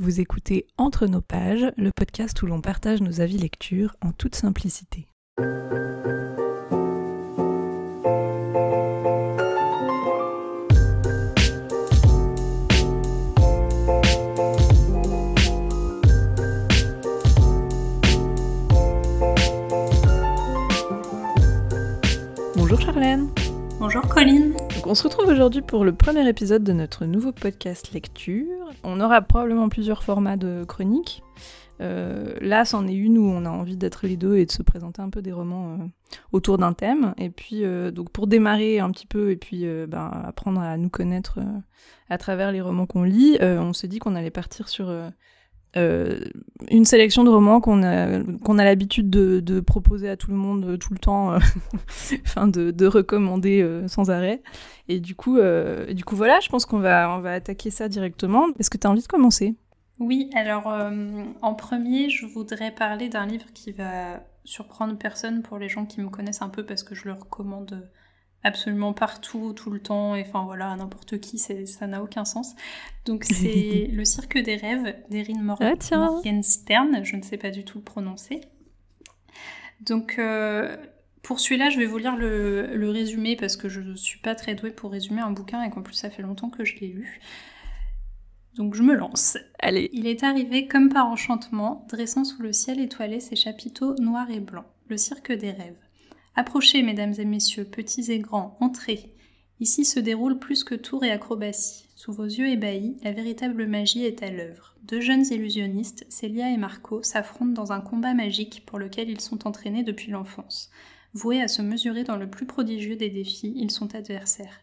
Vous écoutez Entre nos pages, le podcast où l'on partage nos avis lecture en toute simplicité. Bonjour Charlène. Bonjour Colline. On se retrouve aujourd'hui pour le premier épisode de notre nouveau podcast lecture. On aura probablement plusieurs formats de chroniques. Euh, là, c'en est une où on a envie d'être les deux et de se présenter un peu des romans euh, autour d'un thème. Et puis, euh, donc pour démarrer un petit peu et puis ben, apprendre à nous connaître à travers les romans qu'on lit, on s'est dit qu'on allait partir sur euh, une sélection de romans qu'on a, qu'on a l'habitude de, proposer à tout le monde euh, tout le temps, euh, de, de recommander sans arrêt. Et du coup, du coup voilà, je pense qu'on va, on va attaquer ça directement. Est-ce que tu as envie de commencer? Oui, alors en premier, je voudrais parler d'un livre qui va surprendre personne pour les gens qui me connaissent un peu parce que je le recommande absolument partout, tout le temps, et enfin voilà, n'importe qui, ça n'a aucun sens. Donc c'est Le Cirque des Rêves d'Erin Mor ah, Morgenstern, je ne sais pas du tout le prononcer. Donc euh, pour celui-là, je vais vous lire le, résumé parce que je ne suis pas très douée pour résumer un bouquin et qu'en plus ça fait longtemps que je l'ai lu. Donc je me lance. Allez. Il est arrivé comme par enchantement, dressant sous le ciel étoilé ses chapiteaux noirs et blancs, le cirque des rêves. Approchez, mesdames et messieurs, petits et grands, entrez. Ici se déroule plus que tour et acrobatie. Sous vos yeux ébahis, la véritable magie est à l'œuvre. Deux jeunes illusionnistes, Célia et Marco, s'affrontent dans un combat magique pour lequel ils sont entraînés depuis l'enfance. Voués à se mesurer dans le plus prodigieux des défis, ils sont adversaires.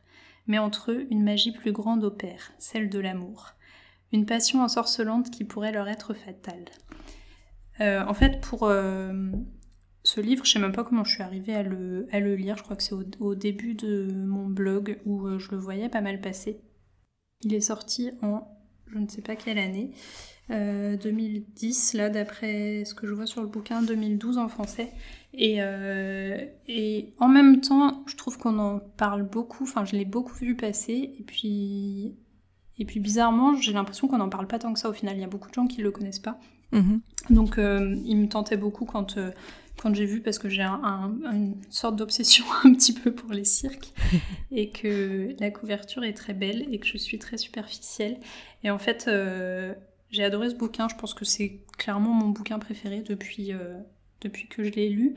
Mais entre eux, une magie plus grande opère, celle de l'amour. Une passion ensorcelante qui pourrait leur être fatale. Euh, en fait, pour, euh, ce livre, je sais même pas comment je suis arrivée à le, à le lire. Je crois que c'est au, début de mon blog où euh, je le voyais pas mal passer. Il est sorti en je ne sais pas quelle année, 2010, euh, là d'après ce que je vois sur le bouquin, 2012 en français. Et, euh, et en même temps, je trouve qu'on en parle beaucoup, enfin je l'ai beaucoup vu passer, et puis, et puis bizarrement, j'ai l'impression qu'on n'en parle pas tant que ça au final. Il y a beaucoup de gens qui ne le connaissent pas. Mhm. Donc il me tentait beaucoup quand quand j'ai vu, parce que j'ai une sorte d'obsession un petit peu pour les cirques, et que la couverture est très belle et que je suis très superficielle. Et en fait, euh, j'ai adoré ce bouquin, je pense que c'est clairement mon bouquin préféré depuis, euh, depuis que je l'ai lu.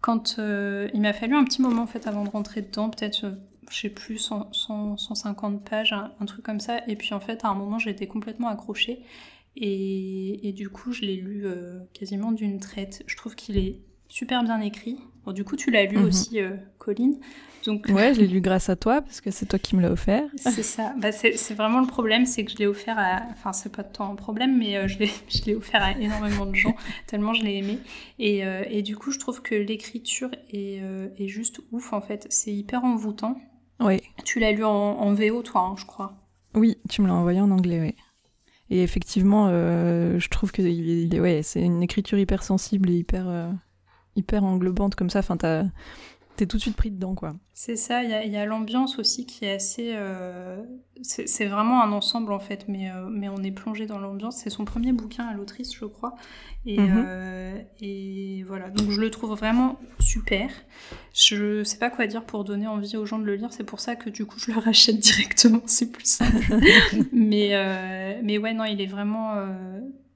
Quand euh, il m'a fallu un petit moment en fait avant de rentrer dedans, peut-être je sais plus, 150 pages, un, truc comme ça. Et puis en fait, à un moment, été complètement accrochée. Et, et, du coup, je l'ai lu quasiment d'une traite. Je trouve qu'il est super bien écrit. Bon, du coup, tu l'as lu mhm. aussi, euh, Colline. Donc... Ouais, je l'ai lu grâce à toi, parce que c'est toi qui me l'as offert. c'est ça. Bah, c'est vraiment le problème, c'est que je l'ai offert à... Enfin, c'est pas toi un problème, mais euh, je l'ai offert à énormément de gens, tellement je l'ai aimé. Et, euh, et, du coup, je trouve que l'écriture est, est, juste ouf, en fait. C'est hyper envoûtant. Oui. Tu l'as lu en, en, VO, toi, hein, je crois. Oui, tu me l'as envoyé en anglais, oui. Et effectivement, je trouve que il, ouais, c'est une écriture hyper sensible et hyper hyper englobante comme ça. Enfin, t'es tout de suite pris dedans, quoi. C'est ça, il y a, l'ambiance aussi qui est assez... Euh, c'est vraiment un ensemble, en fait, mais, euh, mais on est plongé dans l'ambiance. C'est son premier bouquin à l'autrice, je crois. Et, mhm. euh, et, voilà, donc je le trouve vraiment super. Je sais pas quoi dire pour donner envie aux gens de le lire, c'est pour ça que du coup je le rachète directement, c'est plus simple. mais, mais ouais, non, il est vraiment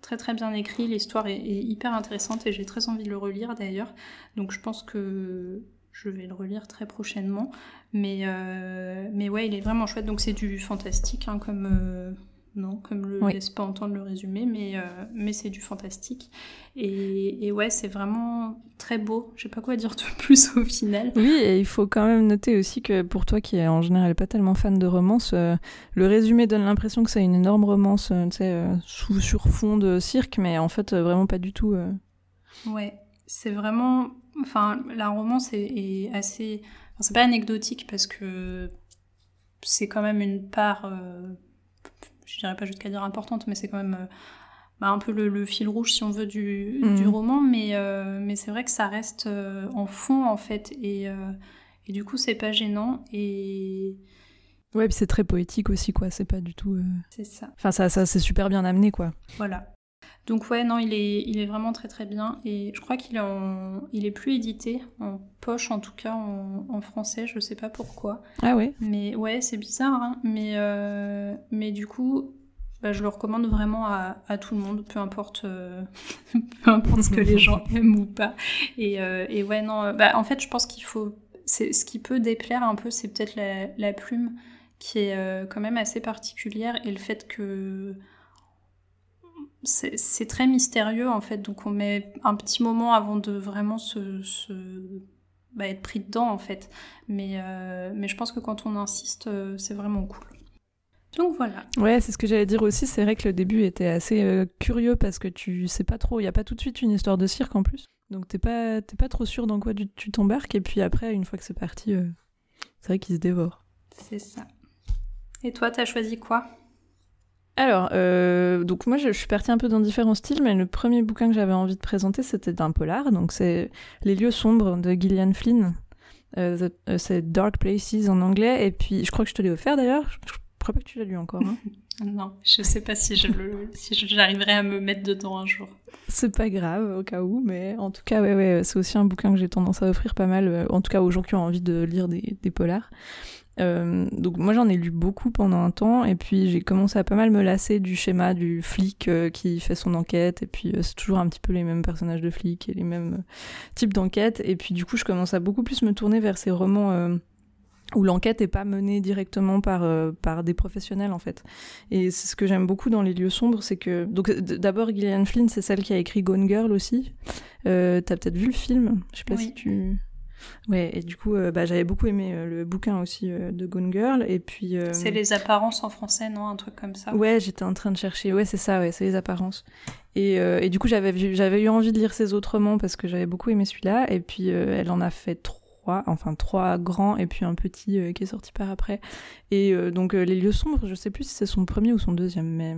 très très bien écrit, l'histoire est, hyper intéressante et j'ai très envie de le relire d'ailleurs. Donc je pense que je vais le relire très prochainement. Mais, euh, mais ouais, il est vraiment chouette. Donc c'est du fantastique, hein, comme, euh, non, comme le laisse pas entendre le résumé, mais, euh, mais c'est du fantastique. Et, et ouais, c'est vraiment très beau. Je sais pas quoi dire de plus au final. Oui, et il faut quand même noter aussi que pour toi qui est en général pas tellement fan de romance, euh, le résumé donne l'impression que c'est une énorme romance, euh, tu sais, sous, sur fond de cirque, mais en fait, vraiment pas du tout. Ouais, c'est vraiment. Enfin, la romance est, est assez. Enfin, c'est pas anecdotique parce que c'est quand même une part je dirais pas jusqu'à dire importante, mais c'est quand même euh, bah, un peu le, fil rouge, si on veut, du, mhm. roman. Mais, euh, mais c'est vrai que ça reste euh, en fond, en fait. Et, et du coup, c'est pas gênant. Et, Ouais, puis c'est très poétique aussi, quoi. C'est pas du tout. C'est ça. Enfin, ça, ça c'est super bien amené, quoi. Voilà. Donc ouais, non, il est, il est vraiment très très bien. Et je crois qu'il est, en... il est plus édité, en poche en tout cas, en, français, je sais pas pourquoi. Ah ouais Mais ouais, c'est bizarre, hein. mais, euh, mais du coup, bah, je le recommande vraiment à, à, tout le monde, peu importe, euh, peu importe ce que les gens aiment ou pas. Et, euh, et ouais, non, bah, en fait, je pense qu'il faut... Ce qui peut déplaire un peu, c'est peut-être la, la, plume qui est quand même assez particulière et le fait que c'est très mystérieux en fait, donc on met un petit moment avant de vraiment se, se bah, être pris dedans en fait. Mais, euh, mais je pense que quand on insiste, euh, c'est vraiment cool. Donc voilà. Ouais, c'est ce que j'allais dire aussi. C'est vrai que le début était assez euh, curieux parce que tu sais pas trop. Il y a pas tout de suite une histoire de cirque en plus. Donc t'es pas, pas trop sûr dans quoi tu t'embarques. Et puis après, une fois que c'est parti, c'est vrai qu'il se dévore. C'est ça. Et toi, t'as choisi quoi? Alors, euh, donc moi je, suis partie un peu dans différents styles, mais le premier bouquin que j'avais envie de présenter c'était d'un polar, donc c'est Les lieux sombres de Gillian Flynn. Euh, euh, c'est Dark Places en anglais, et puis je crois que je te l'ai offert d'ailleurs. Je, crois pas que tu l'as lu encore. Hein. non, je sais pas si je si j'arriverai à me mettre dedans un jour. C'est pas grave au cas où, mais en tout cas ouais ouais c'est aussi un bouquin que j'ai tendance à offrir pas mal, en tout cas aux gens qui ont envie de lire des, des polars. Euh, donc moi j'en ai lu beaucoup pendant un temps et puis j'ai commencé à pas mal me lasser du schéma du flic euh, qui fait son enquête et puis euh, c'est toujours un petit peu les mêmes personnages de flics et les mêmes types d'enquêtes et puis du coup je commence à beaucoup plus me tourner vers ces romans où l'enquête n'est pas menée directement par, par des professionnels en fait. Et c'est ce que j'aime beaucoup dans Les lieux sombres, c'est que... Donc d'abord Gillian Flynn, c'est celle qui a écrit Gone Girl aussi. T'as peut-être vu le film Je sais pas si tu... Ouais, et du coup, euh, bah, j'avais beaucoup aimé euh, le bouquin aussi euh, de Gone Girl. Et puis. C'est les apparences en français, non Un truc comme ça? Ouais, j'étais en train de chercher. Ouais, c'est ça, ouais, c'est les apparences. Et, et du coup, j'avais, j'avais eu envie de lire ses autres romans parce que j'avais beaucoup aimé celui-là. Et puis, elle en a fait enfin trois grands et puis un petit euh, qui est sorti par après. Et euh, donc euh, Les lieux sombres, je sais plus si c'est son premier ou son deuxième, mais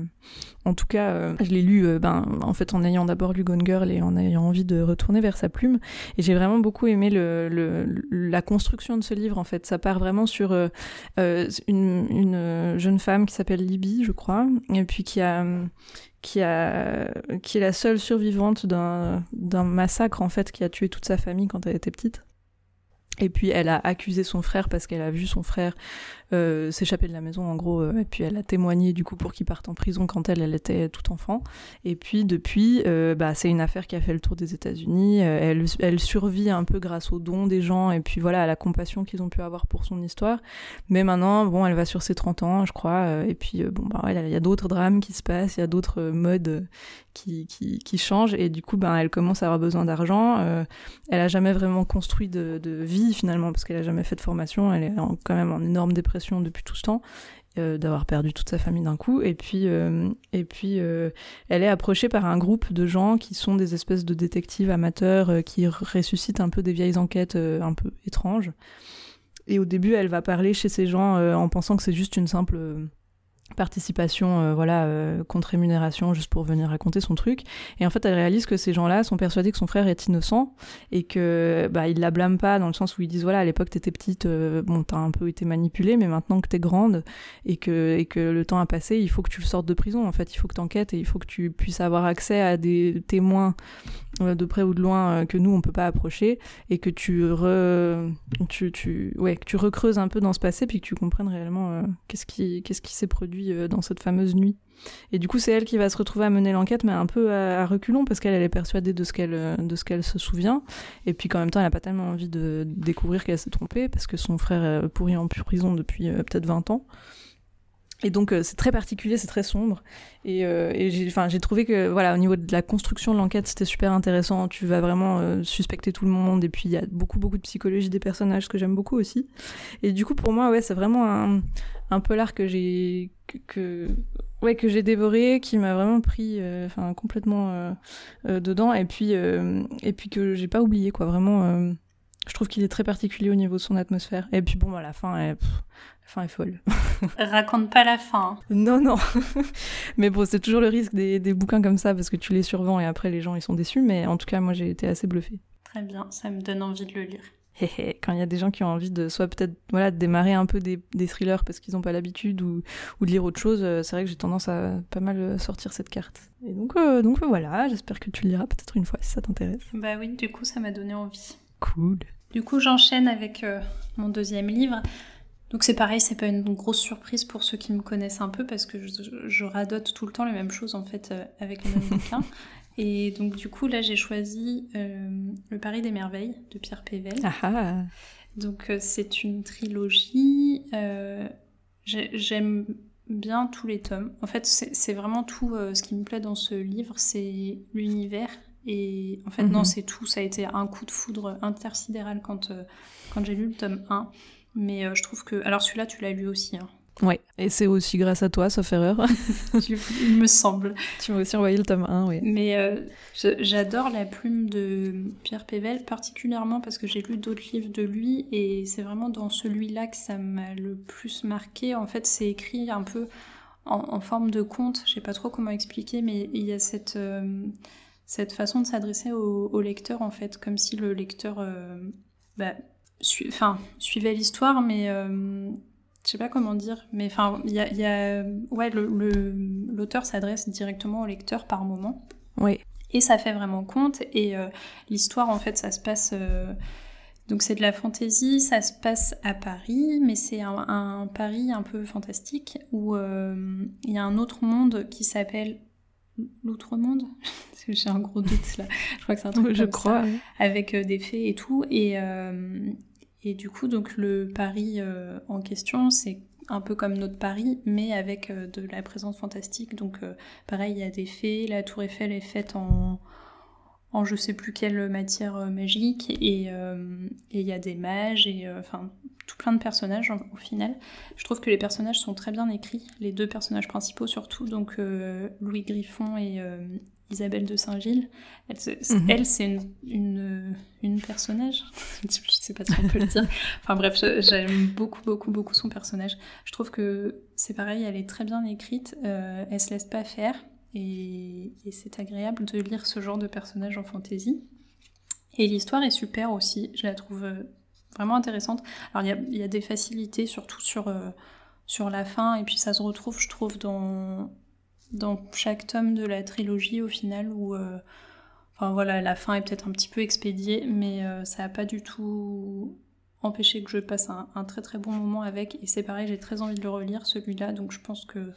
en tout cas, je l'ai lu ben, en fait en ayant d'abord lu Gone Girl et en ayant envie de retourner vers sa plume. Et j'ai vraiment beaucoup aimé le, la construction de ce livre en fait. Ça part vraiment sur une, une, jeune femme qui s'appelle Libby, je crois, et puis qui a qui, a, qui est la seule survivante d'un massacre en fait qui a tué toute sa famille quand elle était petite. Et puis elle a accusé son frère parce qu'elle a vu son frère euh, s'échapper de la maison en gros euh, et puis elle a témoigné du coup pour qu'il parte en prison quand elle elle était tout enfant. Et puis depuis euh, bah, c'est une affaire qui a fait le tour des États-Unis. Elle, survit un peu grâce aux dons des gens et puis voilà à la compassion qu'ils ont pu avoir pour son histoire. Mais maintenant bon elle va sur ses 30 ans je crois et puis bon bah il y a d'autres drames qui se passent il y a d'autres modes qui, qui, qui, changent et du coup ben elle commence à avoir besoin d'argent elle a jamais vraiment construit de, de vie finalement parce qu'elle a jamais fait de formation elle est quand même en énorme dépression depuis tout ce temps, euh, d'avoir perdu toute sa famille d'un coup. Et puis, euh, et puis euh, elle est approchée par un groupe de gens qui sont des espèces de détectives amateurs qui ressuscitent un peu des vieilles enquêtes un peu étranges. Et au début, elle va parler chez ces gens en pensant que c'est juste une simple participation euh, voilà euh, contre rémunération juste pour venir raconter son truc. Et en fait elle réalise que ces gens-là sont persuadés que son frère est innocent et que bah ils la blâment pas dans le sens où ils disent voilà à l'époque t'étais petite euh, bon t'as un peu été manipulée mais maintenant que t'es grande et que et que le temps a passé il faut que tu sortes de prison en fait. Il faut que t'enquêtes et il faut que tu puisses avoir accès à des témoins de près ou de loin que nous on peut pas approcher et que tu re, tu, tu ouais que tu recreuses un peu dans ce passé puis que tu comprennes réellement qu'est-ce qui qu'est-ce qui s'est produit euh, dans cette fameuse nuit. Et du coup, c'est elle qui va se retrouver à mener l'enquête, mais un peu à, reculons, parce qu'elle est persuadée de ce qu'elle euh, de ce qu'elle se souvient. Et puis qu'en même temps, elle n'a pas tellement envie de, découvrir qu'elle s'est trompée, parce que son frère est pourri en prison depuis euh, peut-être 20 ans. Et donc c'est très particulier, c'est très sombre. Et, et j'ai trouvé que voilà, au niveau de la construction de l'enquête, c'était super intéressant. Tu vas vraiment suspecter tout le monde. Et puis il y a beaucoup beaucoup de psychologie des personnages, que j'aime beaucoup aussi. Et du coup pour moi ouais, c'est vraiment un, un polar que j'ai que, ouais que j'ai dévoré qui m'a vraiment pris euh, enfin complètement euh, euh, dedans et puis et puis que j'ai pas oublié quoi vraiment je trouve qu'il est très particulier au niveau de son atmosphère. Et puis bon bah, la fin est la fin est folle. Raconte pas la fin. Non non. Mais bon c'est toujours le risque des, des bouquins comme ça parce que tu les survends et après les gens ils sont déçus. Mais en tout cas moi j'ai été assez bluffée. Très bien. Ça me donne envie de le lire. Quand il y a des gens qui ont envie de soit peut-être voilà de démarrer un peu des, thrillers parce qu'ils n'ont pas l'habitude ou, ou, de lire autre chose, euh, c'est vrai que j'ai tendance à pas mal euh, sortir cette carte. Et donc euh, donc voilà, j'espère que tu le liras peut-être une fois si ça t'intéresse. Bah oui, du coup ça m'a donné envie. Cool. Du coup j'enchaîne avec mon deuxième livre. Donc c'est pareil, c'est pas une grosse surprise pour ceux qui me connaissent un peu parce que je, je radote tout le temps les mêmes choses en fait avec le même bouquin. Et donc du coup là j'ai choisi euh, Le Paris des merveilles de Pierre Pével. Ah ah. Donc euh, c'est une trilogie. Euh, j'aime bien tous les tomes. En fait c'est vraiment tout ce qui me plaît dans ce livre, c'est l'univers. Et en fait non mhm. c'est tout, ça a été un coup de foudre intersidéral quand, quand j'ai lu le tome 1. Mais je trouve que... Alors celui-là tu l'as lu aussi. Hein. Ouais, et c'est aussi grâce à toi, sauf erreur. Il me semble. Tu m'as aussi envoyé le tome 1, oui. Mais euh, j'adore la plume de Pierre Pével, particulièrement parce que j'ai lu d'autres livres de lui, et c'est vraiment dans celui-là que ça m'a le plus marqué. En fait, c'est écrit un peu en, forme de conte, je sais pas trop comment expliquer, mais il y a cette, euh, cette façon de s'adresser au, lecteur, en fait, comme si le lecteur euh, bah, suivait l'histoire, mais je sais pas comment dire, mais enfin, il y a, y a, ouais, l'auteur le, s'adresse directement au lecteur par moment. Oui. Et ça fait vraiment compte. Et euh, l'histoire, en fait, ça se passe. Euh, donc c'est de la fantaisie, ça se passe à Paris, mais c'est un, Paris un peu fantastique où euh, il y a un autre monde qui s'appelle l'outre-monde. J'ai un gros doute là. Je crois que c'est un truc Je crois. avec des fées et tout. Et, et du coup, donc le Paris euh, en question, c'est un peu comme notre Paris, mais avec euh, de la présence fantastique. Donc euh, pareil, il y a des fées, la tour Eiffel est faite en, en je sais plus quelle matière magique, et il y a des mages, et enfin tout plein de personnages au final. Je trouve que les personnages sont très bien écrits, les deux personnages principaux surtout, donc Louis Griffon et Isabelle de Saint-Gilles. Elle, mhm. c'est une, une, une, personnage. je sais pas si on peut le dire. Enfin bref, j'aime beaucoup, beaucoup, beaucoup son personnage. Je trouve que c'est pareil, elle est très bien écrite. Euh, elle se laisse pas faire. Et, c'est agréable de lire ce genre de personnage en fantasy. Et l'histoire est super aussi. Je la trouve euh, vraiment intéressante. Alors il y y a, des facilités, surtout sur, euh, sur la fin. Et puis ça se retrouve, je trouve, dans dans chaque tome de la trilogie au final où euh, enfin voilà la fin est peut-être un petit peu expédiée mais ça n'a pas du tout empêché que je passe un, très très bon moment avec et c'est pareil j'ai très envie de le relire celui-là donc je pense que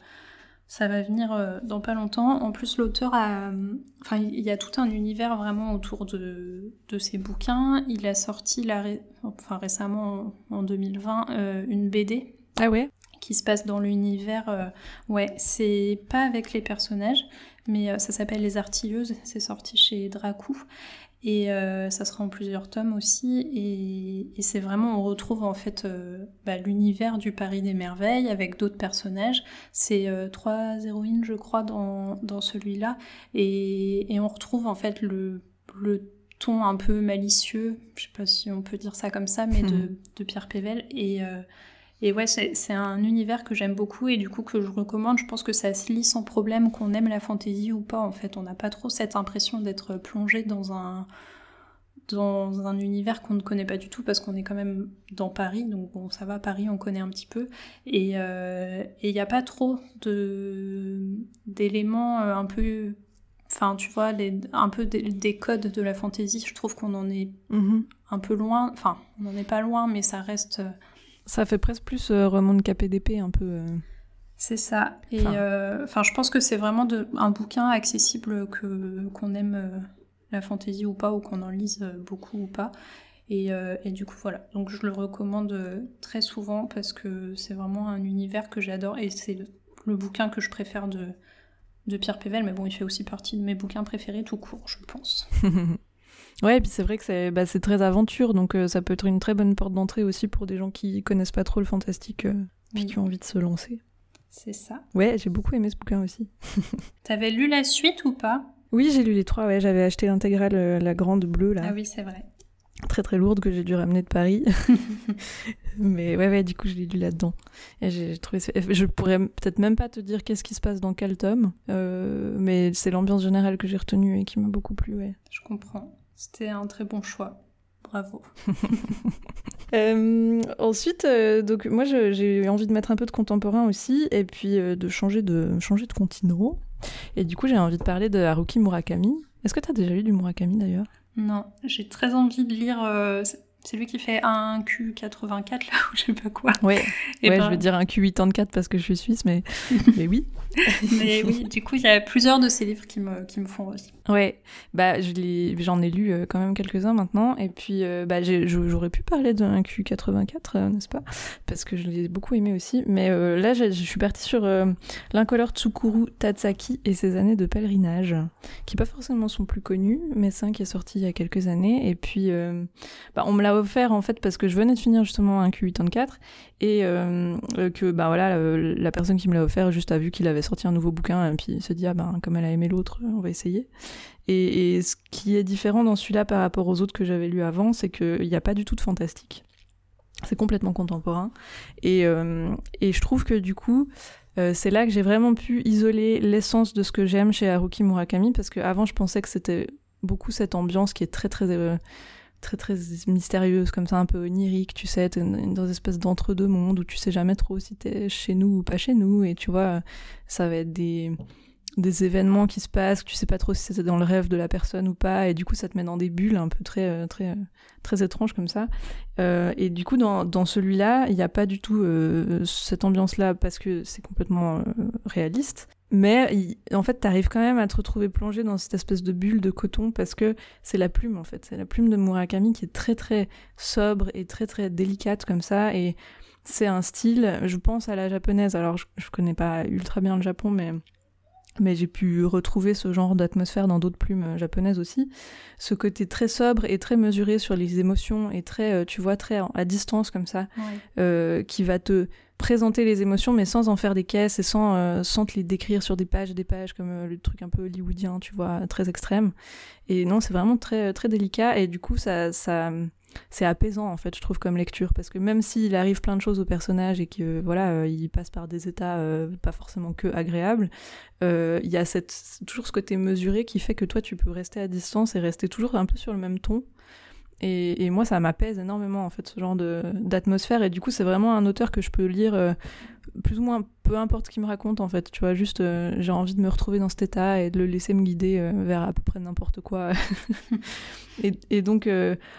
ça va venir euh, dans pas longtemps. En plus, l'auteur a. Enfin, il y a tout un univers vraiment autour de, de ses bouquins. Il a sorti la enfin, récemment, en 2020, une BD. Ah ouais? qui se passe dans l'univers. Euh, ouais, c'est pas avec les personnages, mais euh, ça s'appelle Les Artilleuses. C'est sorti chez Dracou. Et euh, ça sera en plusieurs tomes aussi. Et, c'est vraiment, on retrouve en fait bah, l'univers du Paris des Merveilles avec d'autres personnages. C'est trois héroïnes, je crois, dans, dans celui-là. Et, et, on retrouve en fait le, le ton un peu malicieux, je sais pas si on peut dire ça comme ça, mais de, de Pierre Pével. Et et ouais, c'est un univers que j'aime beaucoup et du coup que je recommande. Je pense que ça se lit sans problème qu'on aime la fantaisie ou pas. En fait, on n'a pas trop cette impression d'être plongé dans un dans un univers qu'on ne connaît pas du tout parce qu'on est quand même dans Paris, donc bon, ça va, Paris, on connaît un petit peu. Et euh, il n'y a pas trop d'éléments euh, un peu enfin tu vois les, un peu des, codes de la fantaisie je trouve qu'on en est mm-hmm. un peu loin enfin on n'en est pas loin mais ça reste ça fait presque plus euh, roman de KPDP un peu. Euh. C'est ça. Et euh, enfin, je pense que c'est vraiment de, un bouquin accessible que qu'on aime la fantaisie ou pas, ou qu'on en lise beaucoup ou pas. Et, et, du coup, voilà. Donc, je le recommande très souvent parce que c'est vraiment un univers que j'adore et c'est le, bouquin que je préfère de, de Pierre Pével. Mais bon, il fait aussi partie de mes bouquins préférés tout court, je pense. Ouais, et puis c'est vrai que c'est bah, très aventure, donc euh, ça peut être une très bonne porte d'entrée aussi pour des gens qui connaissent pas trop le fantastique, euh, puis qui ont envie de se lancer. C'est ça. Ouais, j'ai beaucoup aimé ce bouquin aussi. T'avais lu la suite ou pas? Oui, j'ai lu les trois, ouais, j'avais acheté l'intégrale, euh, la grande bleue là. Ah oui, c'est vrai. Très très lourde que j'ai dû ramener de Paris. Mais ouais, ouais, du coup, je l'ai lu là-dedans. Et j'ai trouvé. Je pourrais peut-être même pas te dire qu'est-ce qui se passe dans quel tome, mais c'est l'ambiance générale que j'ai retenue et qui m'a beaucoup plu, ouais. Je comprends. C'était un très bon choix bravo. ensuite, donc moi j'ai envie de mettre un peu de contemporain aussi, et puis de changer de changer de continent. Et du coup, j'ai envie de parler de Haruki Murakami. Est-ce que tu as déjà lu du Murakami d'ailleurs? Non, j'ai très envie de lire c'est lui qui fait un Q84 là ou je sais pas quoi. Ouais, ouais ben je vais dire un Q84 parce que je suis suisse, mais, mais oui. mais oui, du coup, il y a plusieurs de ces livres qui me, qui me font aussi. Ouais, bah, j'en ai, lu euh, quand même quelques-uns maintenant, et puis euh, bah, j'aurais pu parler d'un Q84, euh, n'est-ce pas? Parce que je l'ai beaucoup aimé aussi, mais là, je suis partie sur l'incolore Tsukuru Tatsaki et ses années de pèlerinage, qui pas forcément sont plus connus, mais c'est un qui est sorti il y a quelques années, et puis bah, on me l'a offert en fait parce que je venais de finir justement un Q84, et que bah voilà, la personne qui me l'a offert juste a vu qu'il avait sorti un nouveau bouquin, et puis se dit, ah ben, comme elle a aimé l'autre, on va essayer. Et, ce qui est différent dans celui-là par rapport aux autres que j'avais lus avant, c'est qu'il n'y a pas du tout de fantastique. C'est complètement contemporain. Et, euh, je trouve que du coup, euh, c'est là que j'ai vraiment pu isoler l'essence de ce que j'aime chez Haruki Murakami, parce qu'avant, je pensais que c'était beaucoup cette ambiance qui est très, très. Euh, très très mystérieuse comme ça un peu onirique tu sais dans une espèce d'entre-deux mondes où tu sais jamais trop si t'es chez nous ou pas chez nous. Et tu vois ça va être des des événements qui se passent, tu sais pas trop si c'était dans le rêve de la personne ou pas, et du coup ça te met dans des bulles un peu très euh, très euh, très étranges comme ça. Euh, et du coup dans, dans celui-là, il n'y a pas du tout cette ambiance-là parce que c'est complètement réaliste. Mais en fait, t'arrives quand même à te retrouver plongé dans cette espèce de bulle de coton parce que c'est la plume en fait, c'est la plume de Murakami qui est très très sobre et très très délicate comme ça et c'est un style, je pense à la japonaise. Alors je, je connais pas ultra bien le Japon, mais mais j'ai pu retrouver ce genre d'atmosphère dans d'autres plumes euh, japonaises aussi. Ce côté très sobre et très mesuré sur les émotions et très, euh, tu vois, très à distance comme ça, euh, qui va te présenter les émotions mais sans en faire des caisses et sans, sans te les décrire sur des pages et des pages comme le truc un peu hollywoodien, tu vois, très extrême. Et non, c'est vraiment très, très délicat et du coup, ça, ça, c'est apaisant en fait je trouve comme lecture parce que même s'il arrive plein de choses au personnage et que voilà euh, il passe par des états euh, pas forcément que agréables euh, il y a cette, toujours ce côté mesuré qui fait que toi tu peux rester à distance et rester toujours un peu sur le même ton et, moi, ça m'apaise énormément, en fait, ce genre d'atmosphère. Et du coup, c'est vraiment un auteur que je peux lire plus ou moins, peu importe ce qu'il me raconte, en fait. Tu vois, juste, euh, j'ai envie de me retrouver dans cet état et de le laisser me guider euh, vers à peu près n'importe quoi. et, donc,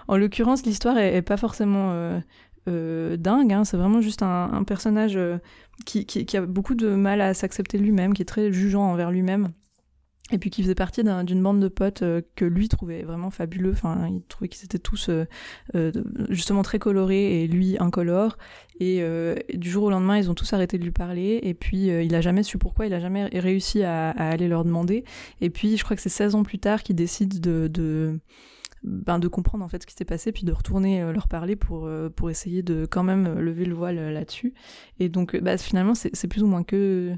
en l'occurrence, l'histoire est, pas forcément dingue. Hein. C'est vraiment juste un, personnage qui, qui, a beaucoup de mal à s'accepter lui-même, qui est très jugeant envers lui-même et puis qui faisait partie d'une bande de potes euh, que lui trouvait vraiment fabuleux. Enfin, il trouvait qu'ils étaient tous euh, euh, justement très colorés et lui incolore. Et du jour au lendemain, ils ont tous arrêté de lui parler. Et puis, il a jamais su pourquoi, il a jamais réussi à, aller leur demander. Et puis, je crois que c'est 16 ans plus tard qu'il décide de, de ben, de comprendre en fait ce qui s'est passé, puis de retourner leur parler pour, pour essayer de quand même lever le voile là-dessus. Et donc, bah, finalement, c'est plus ou moins que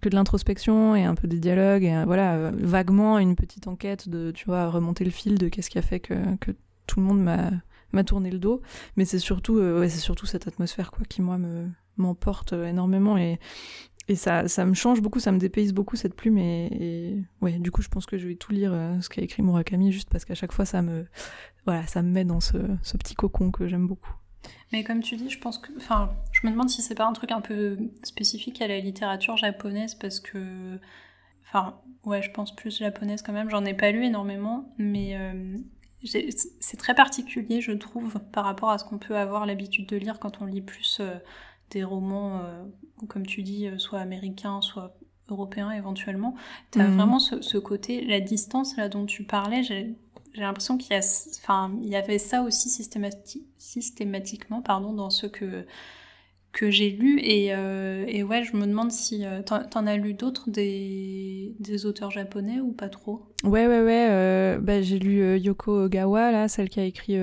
que de l'introspection et un peu des dialogues et euh, voilà euh, vaguement une petite enquête de tu vois remonter le fil de qu'est-ce qui a fait que, que tout le monde m'a m'a tourné le dos mais c'est surtout euh, c'est surtout cette atmosphère quoi qui moi me m'emporte énormément et et ça, ça me change beaucoup, ça me dépayse beaucoup cette plume et, ouais, du coup je pense que je vais tout lire ce qu'a écrit Murakami juste parce qu'à chaque fois ça me voilà, ça me met dans ce, ce petit cocon que j'aime beaucoup. Mais comme tu dis, je pense que. Enfin, je me demande si c'est pas un truc un peu spécifique à la littérature japonaise parce que. Enfin, ouais, je pense plus japonaise quand même. J'en ai pas lu énormément, mais euh, c'est très particulier, je trouve, par rapport à ce qu'on peut avoir l'habitude de lire quand on lit plus euh, des romans, euh, comme tu dis, soit américains, soit européens éventuellement. Tu as mhm. vraiment ce, ce, côté, la distance là dont tu parlais, j'ai l'impression qu'il y, avait ça aussi systématiquement pardon, dans ce que, que j'ai lu. Et, euh, et, ouais, je me demande si euh, t'en, as lu d'autres des, des, auteurs japonais ou pas trop? Ouais, ouais, ouais. Euh, bah, j'ai lu Yoko Ogawa, là, celle qui a écrit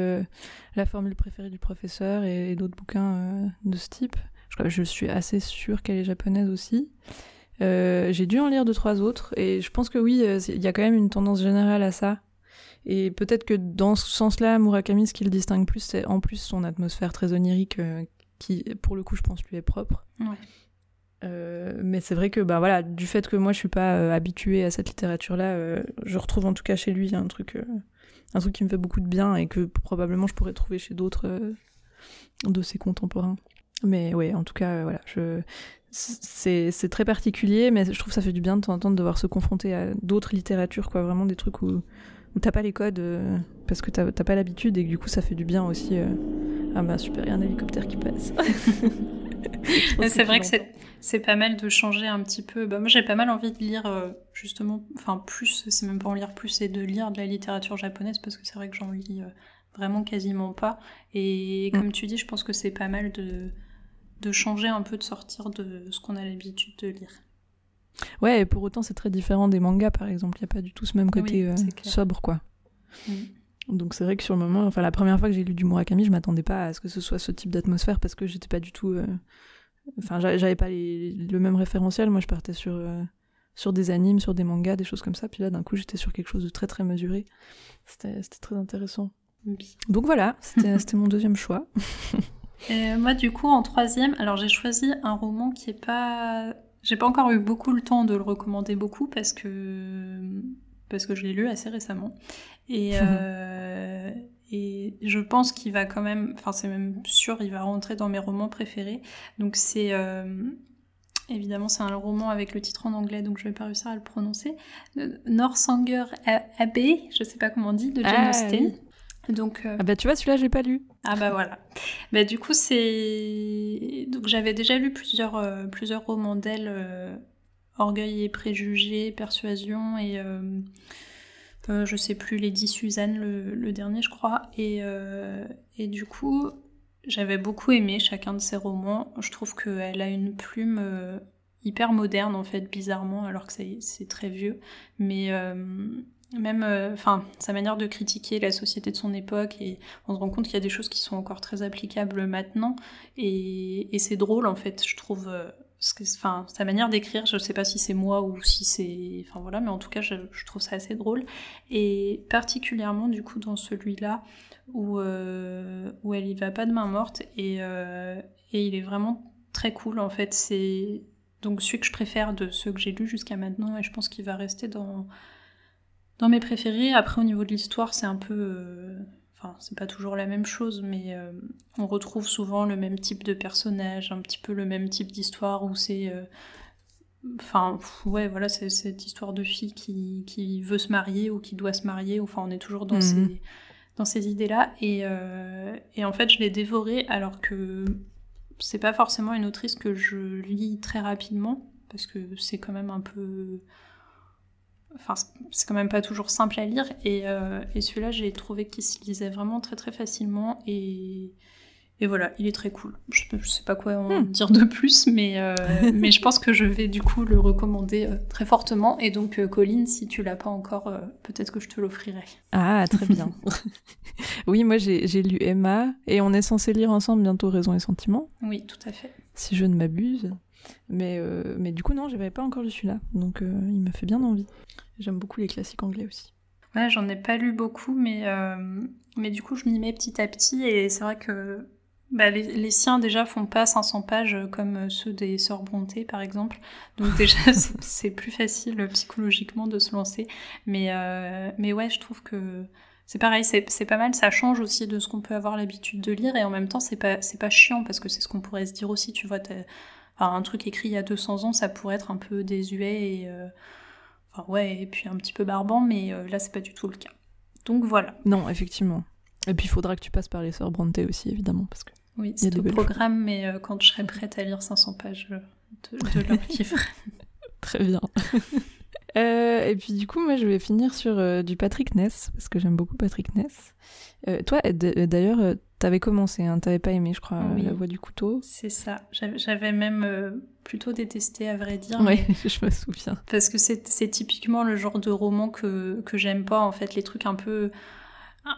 La formule préférée du professeur et, d'autres bouquins de ce type. Je, je suis assez sûre qu'elle est japonaise aussi. j'ai dû en lire deux, trois autres. Et je pense que oui, il y a quand même une tendance générale à ça. Et peut-être que dans ce sens-là, Murakami, ce qui le distingue plus, c'est en plus son atmosphère très onirique, euh, qui, pour le coup, je pense, lui est propre. Euh, mais c'est vrai que bah voilà, du fait que moi je suis pas euh, habituée à cette littérature-là, je retrouve en tout cas chez lui un truc un truc qui me fait beaucoup de bien et que probablement je pourrais trouver chez d'autres euh, de ses contemporains. Mais ouais, en tout cas, voilà, je... c'est très particulier, mais je trouve que ça fait du bien de temps en temps de devoir se confronter à d'autres littératures, quoi, vraiment des trucs où, où t'as pas les codes parce que t'as pas l'habitude et que du coup ça fait du bien aussi. Ah bah super, il y a un hélicoptère qui passe. c'est vrai que c'est pas mal de changer un petit peu. Bah, moi, j'ai pas mal envie de lire, euh, justement, enfin, plus, c'est même pas en lire plus, c'est de lire de la littérature japonaise parce que c'est vrai que j'en lis euh, vraiment quasiment pas. Et mm. comme tu dis, je pense que c'est pas mal de, de changer un peu, de sortir de ce qu'on a l'habitude de lire. Ouais, et pour autant, c'est très différent des mangas, par exemple. Il n'y a pas du tout ce même côté euh, sobre, quoi. Mm. Donc c'est vrai que sur le moment, enfin la première fois que j'ai lu du Murakami, je m'attendais pas à ce que ce soit ce type d'atmosphère parce que j'étais pas du tout, euh, enfin j'avais pas le même référentiel. Moi je partais sur euh, sur des animes, sur des mangas, des choses comme ça. Puis là d'un coup j'étais sur quelque chose de très très mesuré. C'était très intéressant. Donc voilà, c'était mon deuxième choix. Et moi du coup en troisième, alors j'ai choisi un roman qui est pas, j'ai pas encore eu beaucoup le temps de le recommander beaucoup parce que parce que je l'ai lu assez récemment. Et, euh, et je pense qu'il va quand même, enfin c'est même sûr, il va rentrer dans mes romans préférés. Donc c'est euh, évidemment c'est un roman avec le titre en anglais, donc je vais pas réussir à le prononcer. Northanger Abbey, je sais pas comment on dit, de Jane ah, Austen. Donc, euh, Ah bah tu vois, celui-là, j'ai pas lu. Ah bah voilà. Bah du coup, c'est... Donc j'avais déjà lu plusieurs, plusieurs romans d'elle, Orgueil et préjugés, Persuasion et euh, je sais plus, Lady Suzanne, le, dernier, je crois. Et, euh, et du coup, j'avais beaucoup aimé chacun de ses romans. Je trouve qu'elle a une plume euh, hyper moderne, en fait, bizarrement, alors que c'est très vieux. Mais même enfin sa manière de critiquer la société de son époque et on se rend compte qu'il y a des choses qui sont encore très applicables maintenant et, c'est drôle en fait je trouve enfin, sa manière d'écrire, je ne sais pas si c'est moi ou si c'est, enfin voilà, mais en tout cas, je, trouve ça assez drôle. Et particulièrement du coup dans celui-là où euh, où elle y va pas de main morte et euh, et il est vraiment très cool en fait. C'est donc celui que je préfère de ceux que j'ai lus jusqu'à maintenant et je pense qu'il va rester dans dans mes préférés. Après au niveau de l'histoire, c'est un peu euh, Enfin, c'est pas toujours la même chose, mais euh, on retrouve souvent le même type de personnage, un petit peu le même type d'histoire où c'est. Euh, enfin, ouais, voilà, c'est cette histoire de fille qui, qui, veut se marier ou qui doit se marier. Enfin, on est toujours dans mhm. ces, dans ces idées-là. Et, euh, et, en fait, je l'ai dévoré alors que c'est pas forcément une autrice que je lis très rapidement, parce que c'est quand même un peu Enfin, c'est quand même pas toujours simple à lire. Et, euh, et celui-là, j'ai trouvé qu'il se lisait vraiment très très facilement. Et, et voilà, il est très cool. Je, je sais pas quoi en hmm. dire de plus, mais, euh, mais je pense que je vais du coup le recommander euh, très fortement. Et donc, Colline, si tu l'as pas encore, peut-être que je te l'offrirai. Ah, très bien. oui, moi j'ai lu Emma et on est censé lire ensemble bientôt Raison et Sentiment. Oui, tout à fait. Si je ne m'abuse. Mais, mais du coup, non, j'avais pas encore lu celui-là. Donc, il me fait bien envie. J'aime beaucoup les classiques anglais aussi. Ouais, j'en ai pas lu beaucoup, mais, euh, mais du coup, je m'y mets petit à petit. Et c'est vrai que bah, les, siens, déjà, font pas 500 pages comme ceux des Sœurs Brontë, par exemple. Donc, déjà, c'est plus facile psychologiquement de se lancer. Mais, euh, mais ouais, je trouve que c'est pareil, c'est pas mal. Ça change aussi de ce qu'on peut avoir l'habitude de lire. Et en même temps, c'est pas, pas chiant parce que c'est ce qu'on pourrait se dire aussi. Tu vois, un truc écrit il y a 200 ans, ça pourrait être un peu désuet et. Euh, Enfin, ouais, et puis un petit peu barbant, mais euh, là, c'est pas du tout le cas. Donc voilà. Non, effectivement. Et puis il faudra que tu passes par les sœurs Bronte aussi, évidemment, parce que. Oui, c'est au programme, mais euh, quand je serai prête à lire 500 pages euh, de, de leur livre. Très bien. Et puis du coup, moi, je vais finir sur du Patrick Ness, parce que j'aime beaucoup Patrick Ness. toi, d'ailleurs, T'avais commencé, hein, t'avais pas aimé, je crois, La Voix du couteau. C'est ça. J'avais même euh, plutôt détesté, à vrai dire. Oui, je me souviens. Parce que c'est typiquement le genre de roman que, que j'aime pas, en fait, les trucs un peu.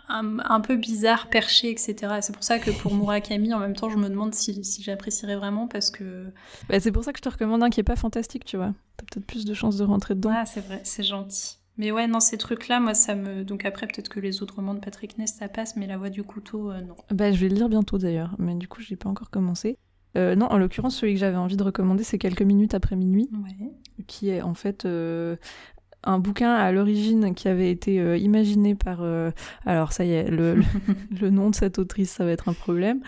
Un, peu bizarres, perchés, etc. C'est pour ça que pour Murakami, en même temps, je me demande si, si j'apprécierais vraiment parce que. Bah, c'est pour ça que je te recommande un qui est pas fantastique, tu vois. T'as peut-être plus de chances de rentrer dedans. Ah, c'est vrai, c'est gentil. Mais ouais, non, ces trucs-là, moi, ça me. Donc après, peut-être que les autres romans de Patrick Ness, ça passe, mais La Voix du couteau, euh, non. Bah, je vais le lire bientôt d'ailleurs, mais du coup, je n'ai pas encore commencé. Euh, non, en l'occurrence, celui que j'avais envie de recommander, c'est Quelques minutes après minuit, qui est en fait euh, un bouquin à l'origine qui avait été euh, imaginé par. euh, alors, ça y est, le, le, le nom de cette autrice, ça va être un problème.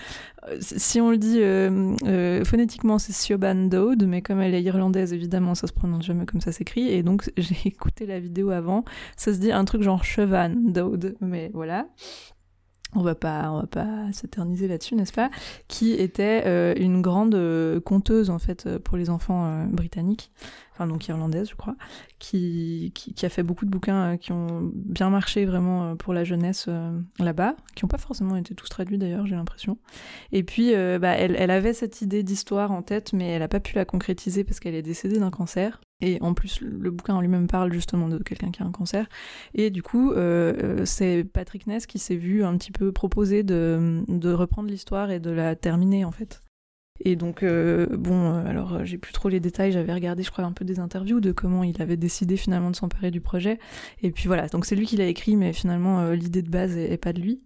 Euh, Si on le dit euh, phonétiquement, c'est Siobhan Dowd, mais comme elle est irlandaise, évidemment, ça se prononce jamais comme ça s'écrit. Et donc, j'ai écouté la vidéo avant. Ça se dit un truc genre Chevan Dowd, mais voilà. On va pas, on va pas s'éterniser là-dessus, n'est-ce pas Qui était euh, une grande euh, conteuse en fait euh, pour les enfants britanniques, enfin donc irlandaise, je crois, qui, qui, a fait beaucoup de bouquins qui ont bien marché vraiment pour la jeunesse là-bas, qui n'ont pas forcément été tous traduits d'ailleurs, j'ai l'impression. Et puis, bah, elle, elle avait cette idée d'histoire en tête, mais elle n'a pas pu la concrétiser parce qu'elle est décédée d'un cancer. Et en plus, le bouquin en lui-même parle justement de quelqu'un qui a un cancer. Et du coup, euh, euh, c'est Patrick Ness qui s'est vu un petit peu proposer de, reprendre l'histoire et de la terminer en fait. Et donc, euh, bon, alors j'ai plus trop les détails, j'avais regardé, je crois, un peu des interviews de comment il avait décidé finalement de s'emparer du projet. Et puis voilà, donc c'est lui qui l'a écrit, mais finalement, l'idée de base est, est pas de lui.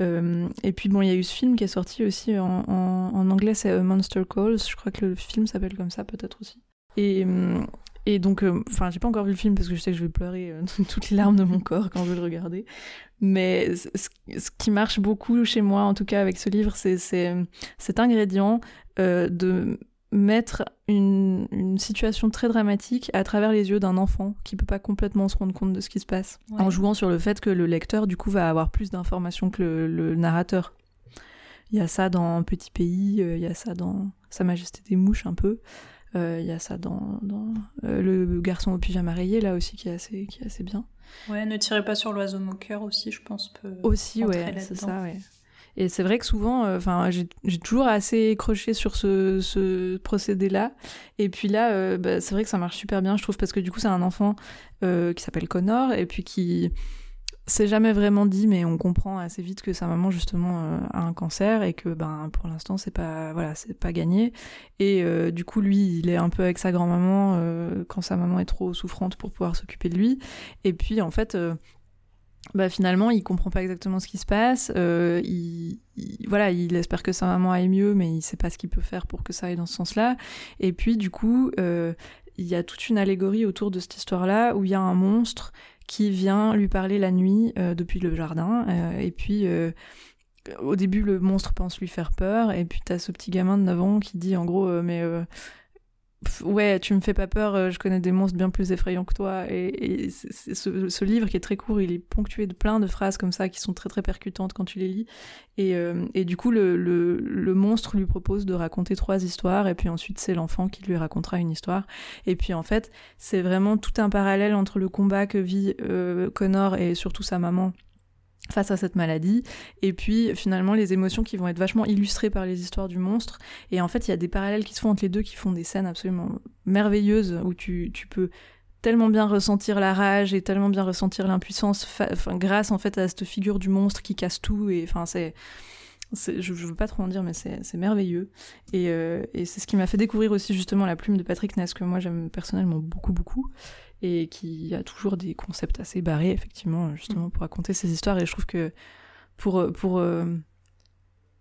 Et puis bon, il y a eu ce film qui est sorti aussi en, en, anglais, c'est Monster Calls, je crois que le film s'appelle comme ça peut-être aussi. Et, hum, et donc, euh, enfin, j'ai pas encore vu le film parce que je sais que je vais pleurer euh, toutes les larmes de mon corps quand je vais le regarder. Mais ce, ce qui marche beaucoup chez moi, en tout cas avec ce livre, c'est cet ingrédient euh, de mettre une, une situation très dramatique à travers les yeux d'un enfant qui peut pas complètement se rendre compte de ce qui se passe, Ouais. en jouant sur le fait que le lecteur, du coup, va avoir plus d'informations que le, le narrateur. Il y a ça dans Petit Pays, euh, il y a ça dans Sa Majesté des Mouches un peu. Euh, Il y a ça dans, dans euh, Le garçon au pyjama rayé, là aussi, qui est assez, qui est assez bien. Ouais, ne tirez pas sur l'oiseau moqueur aussi, je pense. Peut... Aussi, ouais, c'est ça, ouais. Et c'est vrai que souvent, euh, enfin, j'ai j'ai toujours assez croché sur ce, ce procédé-là. Et puis là, euh, bah, c'est vrai que ça marche super bien, je trouve, parce que du coup, c'est un enfant euh, qui s'appelle Connor et puis qui c'est jamais vraiment dit, mais on comprend assez vite que sa maman justement euh, a un cancer et que ben pour l'instant c'est pas voilà c'est pas gagné. Et euh, du coup, lui, il est un peu avec sa grand-maman euh, quand sa maman est trop souffrante pour pouvoir s'occuper de lui. Et puis en fait. bah finalement, il comprend pas exactement ce qui se passe. il, il- voilà, il espère que sa maman aille mieux, mais il sait pas ce qu'il peut faire pour que ça aille dans ce sens-là. Et puis, du coup, il y a toute une allégorie autour de cette histoire-là où il y a un monstre qui vient lui parler la nuit euh, depuis le jardin. euh, et puis, euh, au début, le monstre pense lui faire peur. Et puis, t'as ce petit gamin de 9 ans qui dit en gros, mais. Ouais, tu me fais pas peur, euh, je connais des monstres bien plus effrayants que toi. Et, ce, livre qui est très court, il est ponctué de plein de phrases comme ça qui sont très très percutantes quand tu les lis. Et, euh, du coup, le monstre lui propose de raconter trois histoires, et puis ensuite c'est l'enfant qui lui racontera une histoire. Et puis en fait, c'est vraiment tout un parallèle entre le combat que vit euh, Connor et surtout sa maman face à cette maladie, et puis finalement les émotions qui vont être vachement illustrées par les histoires du monstre. Et en fait, il y a des parallèles qui se font entre les deux qui font des scènes absolument merveilleuses où tu, tu peux tellement bien ressentir la rage et tellement bien ressentir l'impuissance grâce en fait à cette figure du monstre qui casse tout et enfin c'est- je, je veux pas trop en dire mais c'est merveilleux. Et, euh, et c'est ce qui m'a fait découvrir aussi justement la plume de Patrick Ness que moi j'aime personnellement beaucoup beaucoup et qui a toujours des concepts assez barrés effectivement justement pour raconter ces histoires. Et je trouve que pour pour euh,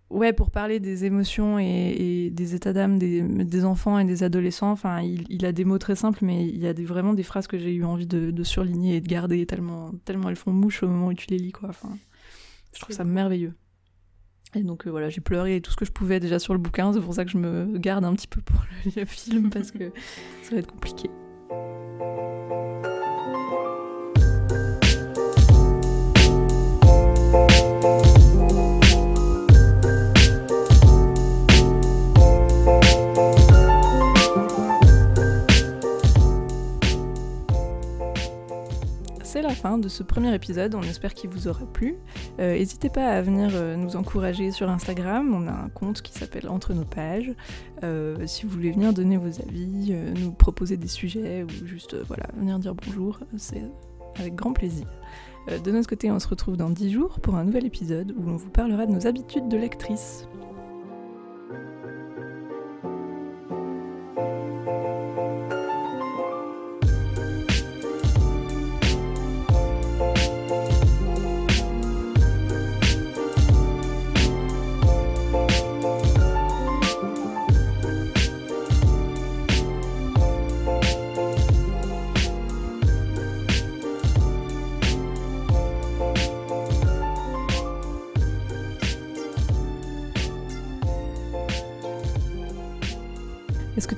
ouais pour parler des émotions et, et des états d'âme des, des enfants et des adolescents enfin il, il a des mots très simples mais il y a des, vraiment des phrases que j'ai eu envie de, de surligner et de garder tellement tellement elles font mouche au moment où tu les lis quoi. Enfin je trouve ça merveilleux et donc euh, voilà j'ai pleuré tout ce que je pouvais déjà sur le bouquin. C'est pour ça que je me garde un petit peu pour le, le film parce que ça va être compliqué C'est la fin de ce premier épisode, on espère qu'il vous aura plu. Euh, N'hésitez pas à venir euh, nous encourager sur Instagram, on a un compte qui s'appelle Entre nos pages. Euh, si vous voulez venir donner vos avis, nous proposer des sujets ou juste voilà, venir dire bonjour, c'est avec grand plaisir. De notre côté, on se retrouve dans 10 jours pour un nouvel épisode où l'on vous parlera de nos habitudes de lectrice.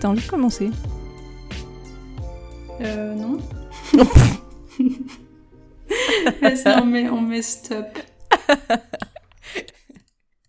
Est-ce que tu as envie de commencer Euh, non. Vas-y, on met, on met stop.